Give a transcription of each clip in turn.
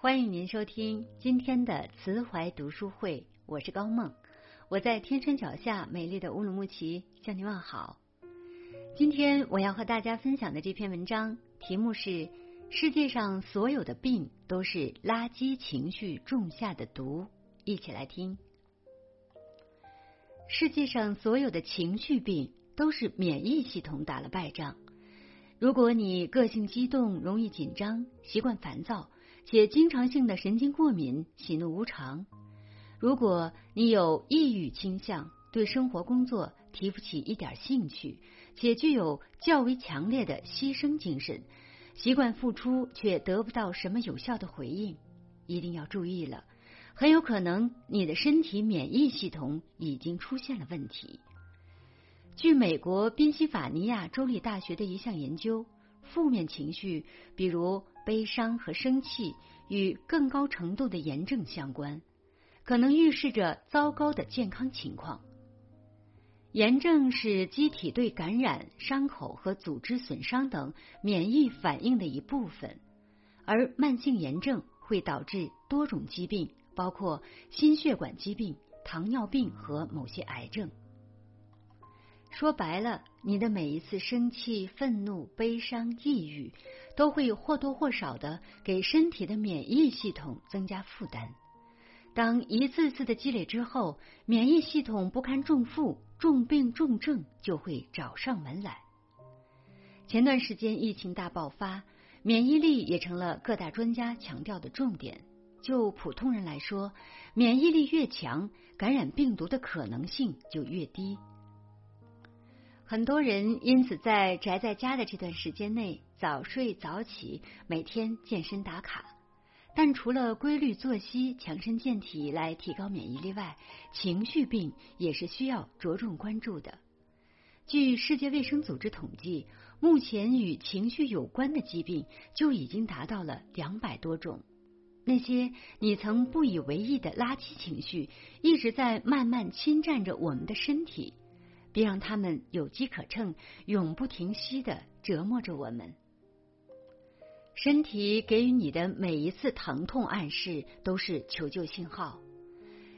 欢迎您收听今天的慈怀读书会，我是高梦，我在天山脚下美丽的乌鲁木齐向您问好。今天我要和大家分享的这篇文章题目是：世界上所有的病都是垃圾情绪种下的毒。一起来听。世界上所有的情绪病都是免疫系统打了败仗。如果你个性激动、容易紧张、习惯烦躁，且经常性的神经过敏、喜怒无常；如果你有抑郁倾向，对生活工作提不起一点兴趣，且具有较为强烈的牺牲精神，习惯付出却得不到什么有效的回应，一定要注意了。很有可能你的身体免疫系统已经出现了问题。据美国宾夕法尼亚州立大学的一项研究，负面情绪，比如悲伤和生气，与更高程度的炎症相关，可能预示着糟糕的健康情况。炎症是机体对感染、伤口和组织损伤等免疫反应的一部分，而慢性炎症会导致多种疾病。包括心血管疾病、糖尿病和某些癌症。说白了，你的每一次生气、愤怒、悲伤、抑郁，都会或多或少的给身体的免疫系统增加负担。当一次次的积累之后，免疫系统不堪重负，重病重症就会找上门来。前段时间疫情大爆发，免疫力也成了各大专家强调的重点。就普通人来说，免疫力越强，感染病毒的可能性就越低。很多人因此在宅在家的这段时间内，早睡早起，每天健身打卡。但除了规律作息、强身健体来提高免疫力外，情绪病也是需要着重关注的。据世界卫生组织统计，目前与情绪有关的疾病就已经达到了两百多种。那些你曾不以为意的垃圾情绪，一直在慢慢侵占着我们的身体，别让他们有机可乘，永不停息的折磨着我们。身体给予你的每一次疼痛暗示，都是求救信号。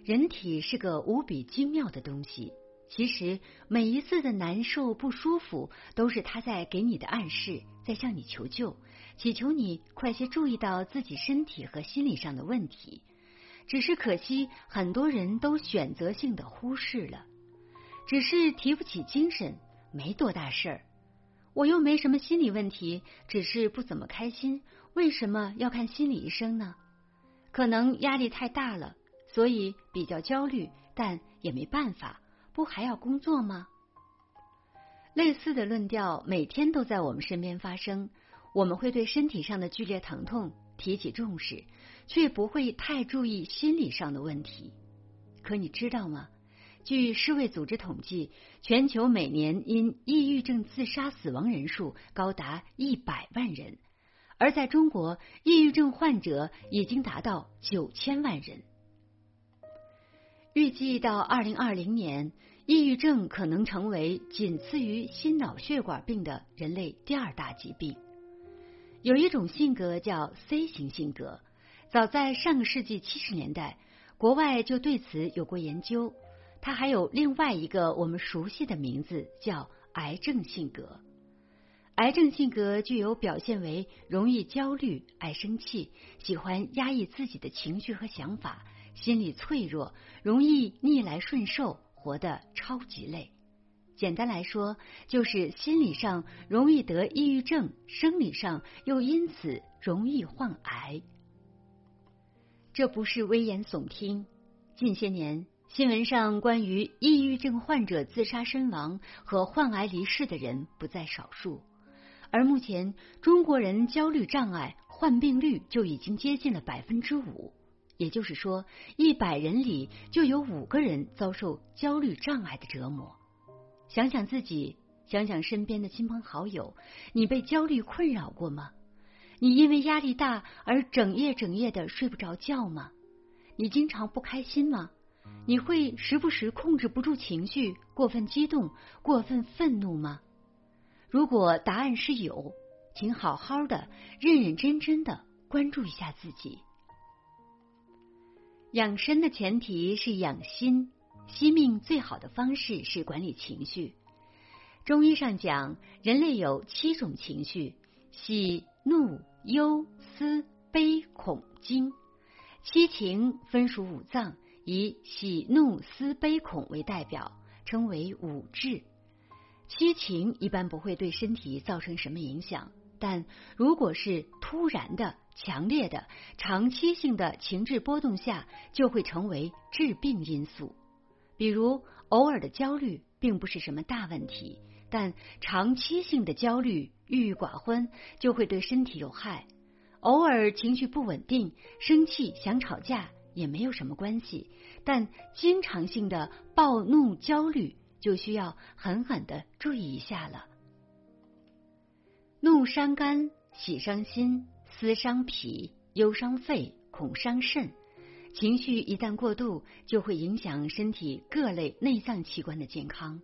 人体是个无比精妙的东西。其实每一次的难受不舒服，都是他在给你的暗示，在向你求救，祈求你快些注意到自己身体和心理上的问题。只是可惜，很多人都选择性的忽视了，只是提不起精神，没多大事儿。我又没什么心理问题，只是不怎么开心，为什么要看心理医生呢？可能压力太大了，所以比较焦虑，但也没办法。不还要工作吗？类似的论调每天都在我们身边发生。我们会对身体上的剧烈疼痛提起重视，却不会太注意心理上的问题。可你知道吗？据世卫组织统计，全球每年因抑郁症自杀死亡人数高达一百万人，而在中国，抑郁症患者已经达到九千万人。预计到二零二零年，抑郁症可能成为仅次于心脑血管病的人类第二大疾病。有一种性格叫 C 型性格，早在上个世纪七十年代，国外就对此有过研究。它还有另外一个我们熟悉的名字，叫癌症性格。癌症性格具有表现为容易焦虑、爱生气、喜欢压抑自己的情绪和想法。心理脆弱，容易逆来顺受，活得超级累。简单来说，就是心理上容易得抑郁症，生理上又因此容易患癌。这不是危言耸听。近些年，新闻上关于抑郁症患者自杀身亡和患癌离世的人不在少数。而目前，中国人焦虑障碍患病率就已经接近了百分之五。也就是说，一百人里就有五个人遭受焦虑障碍的折磨。想想自己，想想身边的亲朋好友，你被焦虑困扰过吗？你因为压力大而整夜整夜的睡不着觉吗？你经常不开心吗？你会时不时控制不住情绪，过分激动、过分愤怒吗？如果答案是有，请好好的、认认真真的关注一下自己。养生的前提是养心，惜命最好的方式是管理情绪。中医上讲，人类有七种情绪：喜、怒、忧、思、悲、恐、惊。七情分属五脏，以喜、怒、思、悲、恐为代表，称为五志。七情一般不会对身体造成什么影响，但如果是突然的。强烈的长期性的情志波动下，就会成为致病因素。比如，偶尔的焦虑并不是什么大问题，但长期性的焦虑、郁郁寡欢就会对身体有害。偶尔情绪不稳定、生气、想吵架也没有什么关系，但经常性的暴怒、焦虑就需要狠狠的注意一下了。怒伤肝，喜伤心。思伤脾，忧伤肺，恐伤肾。情绪一旦过度，就会影响身体各类内脏器官的健康，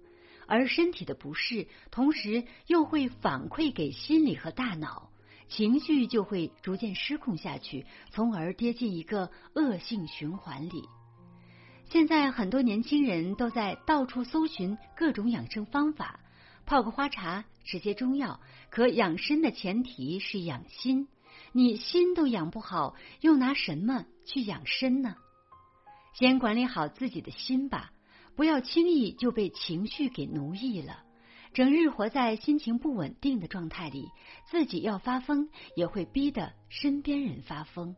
而身体的不适，同时又会反馈给心理和大脑，情绪就会逐渐失控下去，从而跌进一个恶性循环里。现在很多年轻人都在到处搜寻各种养生方法，泡个花茶，吃些中药，可养生的前提是养心。你心都养不好，又拿什么去养身呢？先管理好自己的心吧，不要轻易就被情绪给奴役了。整日活在心情不稳定的状态里，自己要发疯，也会逼得身边人发疯。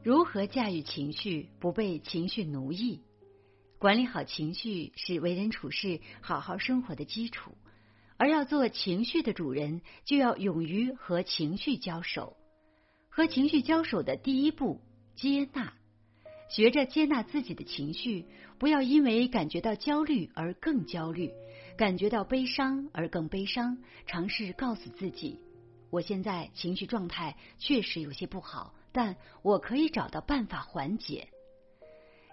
如何驾驭情绪，不被情绪奴役？管理好情绪是为人处事、好好生活的基础。而要做情绪的主人，就要勇于和情绪交手。和情绪交手的第一步，接纳，学着接纳自己的情绪，不要因为感觉到焦虑而更焦虑，感觉到悲伤而更悲伤。尝试告诉自己，我现在情绪状态确实有些不好，但我可以找到办法缓解。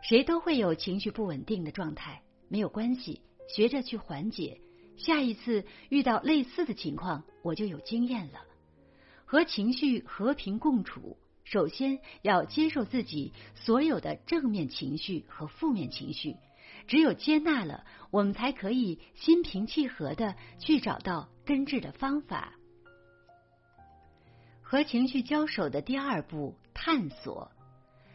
谁都会有情绪不稳定的状态，没有关系，学着去缓解。下一次遇到类似的情况，我就有经验了。和情绪和平共处，首先要接受自己所有的正面情绪和负面情绪。只有接纳了，我们才可以心平气和的去找到根治的方法。和情绪交手的第二步，探索。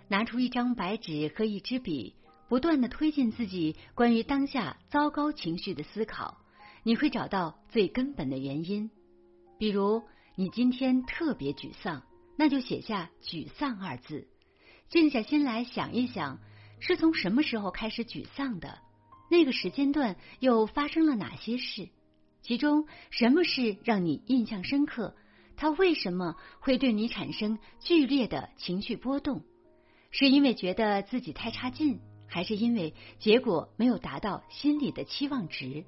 拿出一张白纸和一支笔，不断的推进自己关于当下糟糕情绪的思考。你会找到最根本的原因，比如你今天特别沮丧，那就写下“沮丧”二字，静下心来想一想，是从什么时候开始沮丧的？那个时间段又发生了哪些事？其中什么事让你印象深刻？它为什么会对你产生剧烈的情绪波动？是因为觉得自己太差劲，还是因为结果没有达到心里的期望值？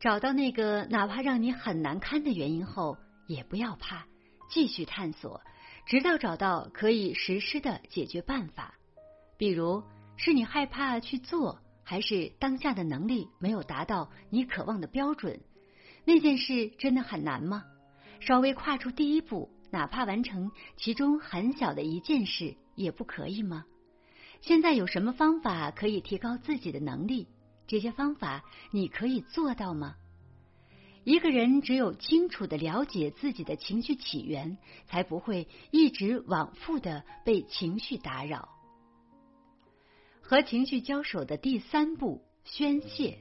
找到那个哪怕让你很难堪的原因后，也不要怕，继续探索，直到找到可以实施的解决办法。比如，是你害怕去做，还是当下的能力没有达到你渴望的标准？那件事真的很难吗？稍微跨出第一步，哪怕完成其中很小的一件事，也不可以吗？现在有什么方法可以提高自己的能力？这些方法你可以做到吗？一个人只有清楚的了解自己的情绪起源，才不会一直往复的被情绪打扰。和情绪交手的第三步，宣泄。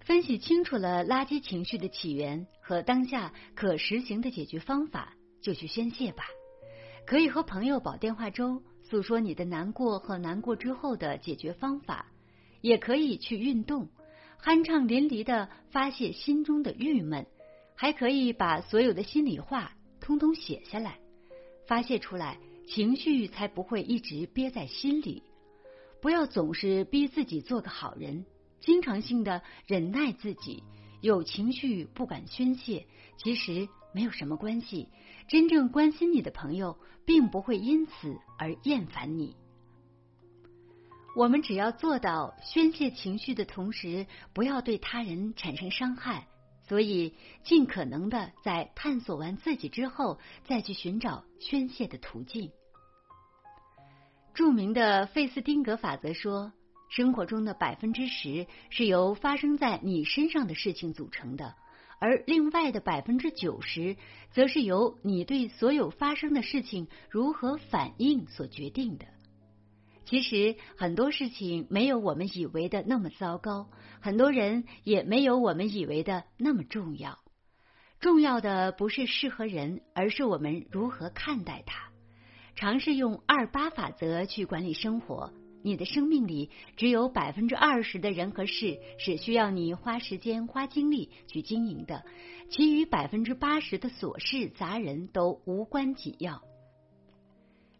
分析清楚了垃圾情绪的起源和当下可实行的解决方法，就去宣泄吧。可以和朋友煲电话粥，诉说你的难过和难过之后的解决方法。也可以去运动，酣畅淋漓的发泄心中的郁闷，还可以把所有的心里话通通写下来，发泄出来，情绪才不会一直憋在心里。不要总是逼自己做个好人，经常性的忍耐自己，有情绪不敢宣泄，其实没有什么关系。真正关心你的朋友，并不会因此而厌烦你。我们只要做到宣泄情绪的同时，不要对他人产生伤害，所以尽可能的在探索完自己之后，再去寻找宣泄的途径。著名的费斯汀格法则说，生活中的百分之十是由发生在你身上的事情组成的，而另外的百分之九十，则是由你对所有发生的事情如何反应所决定的。其实很多事情没有我们以为的那么糟糕，很多人也没有我们以为的那么重要。重要的不是事和人，而是我们如何看待它。尝试用二八法则去管理生活。你的生命里只有百分之二十的人和事是需要你花时间、花精力去经营的，其余百分之八十的琐事杂人都无关紧要。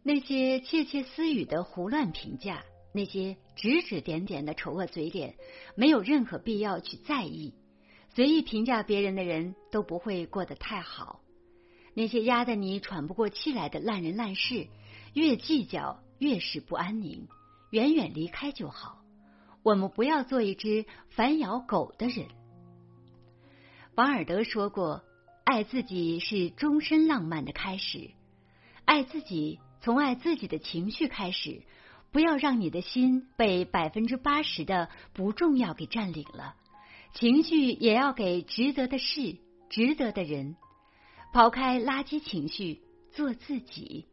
那些窃窃私语的胡乱评价，那些指指点点的丑恶嘴脸，没有任何必要去在意。随意评价别人的人都不会过得太好。那些压得你喘不过气来的烂人烂事，越计较越是不安宁，远远离开就好。我们不要做一只反咬狗的人。王尔德说过：“爱自己是终身浪漫的开始。爱自己，从爱自己的情绪开始。不要让你的心被百分之八十的不重要给占领了，情绪也要给值得的事、值得的人。”抛开垃圾情绪，做自己。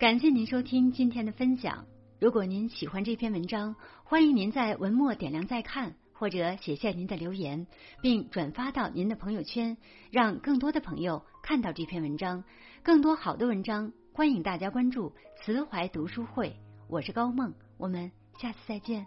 感谢您收听今天的分享。如果您喜欢这篇文章，欢迎您在文末点亮再看，或者写下您的留言，并转发到您的朋友圈，让更多的朋友看到这篇文章。更多好的文章，欢迎大家关注慈怀读书会。我是高梦，我们下次再见。